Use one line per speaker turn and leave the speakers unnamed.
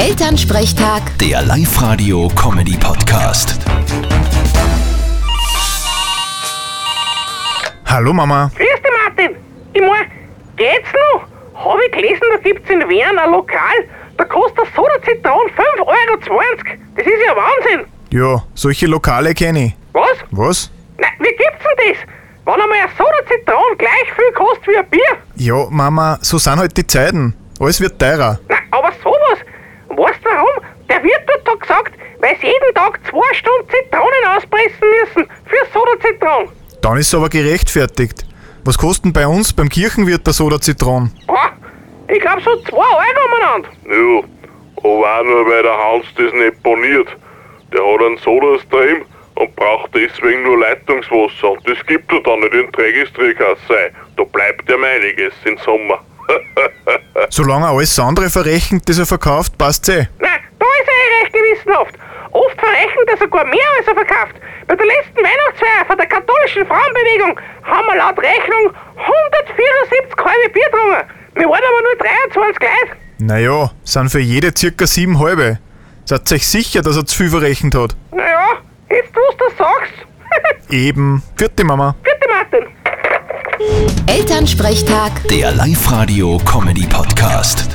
Elternsprechtag,
Der Live-Radio-Comedy-Podcast.
Hallo Mama.
Grüß dich, Martin. Ich mein, geht's noch? Habe ich gelesen, da gibt's in Wien ein Lokal, da kostet ein Soda Zitron 5,20 Euro. Das ist ja Wahnsinn.
Ja, solche Lokale kenne ich.
Was?
Was?
Nein, wie gibt's denn das? Wenn einmal ein Soda Zitron gleich viel kostet wie ein Bier?
Ja, Mama, so sind halt die Zeiten. Alles wird teurer.
Auspressen müssen für Soda Zitron.
Dann ist es aber gerechtfertigt. Was kosten bei uns beim Kirchenwirt der Soda Zitron?
Boah, ich glaub so 2 Euro umeinander.
Ja, aber auch nur weil der Hans das nicht boniert. Der hat einen Sodastream und braucht deswegen nur Leitungswasser. Und das gibt er dann nicht in Trägistrikasse. Da bleibt ja einiges im Sommer.
Solange er alles andere verrechnet, das er verkauft, passt's eh.
Nein, da ist er eh recht gewissenhaft. Verrechnet er sogar mehr, als er verkauft. Bei der letzten Weihnachtsfeier von der katholischen Frauenbewegung haben wir laut Rechnung 174 halbe Bier getrunken. Wir waren aber nur 23 Leute.
Naja, sind für jede circa sieben halbe. Seid euch sicher, dass er zu viel verrechnet hat?
Naja, jetzt du das sagst.
Eben. Vierte Mama.
Bitte, Martin.
Elternsprechtag.
Der Live-Radio-Comedy-Podcast.